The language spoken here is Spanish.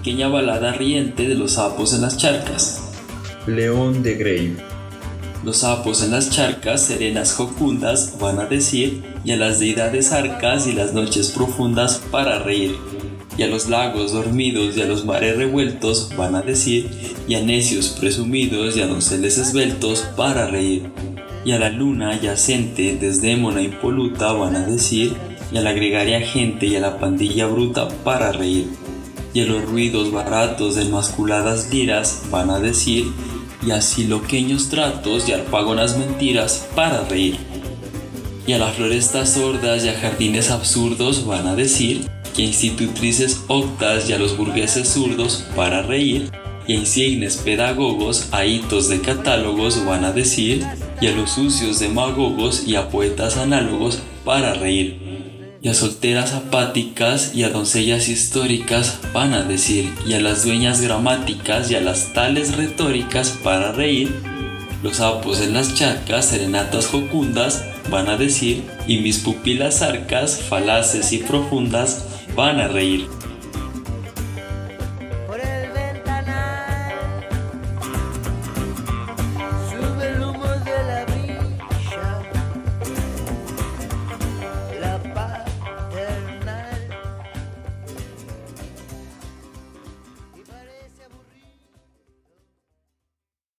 pequeña balada riente de los sapos en las charcas. León de Grey. Los sapos en las charcas serenas jocundas van a decir, y a las deidades arcas y las noches profundas para reír. Y a los lagos dormidos y a los mares revueltos van a decir, y a necios presumidos y a donceles esbeltos para reír. Y a la luna yacente desdémona impoluta van a decir, y a la gregaria gente y a la pandilla bruta para reír. Y a los ruidos baratos de masculadas liras van a decir, y a siloqueños tratos y arpagonas mentiras para reír. Y a las florestas sordas y a jardines absurdos van a decir, y a institutrices octas y a los burgueses zurdos para reír, y a insignes pedagogos a hitos de catálogos van a decir, y a los sucios demagogos y a poetas análogos para reír y a solteras apáticas y a doncellas históricas van a decir, y a las dueñas gramáticas y a las tales retóricas para reír, los sapos en las charcas, serenatas jocundas, van a decir, y mis pupilas arcas, falaces y profundas, van a reír.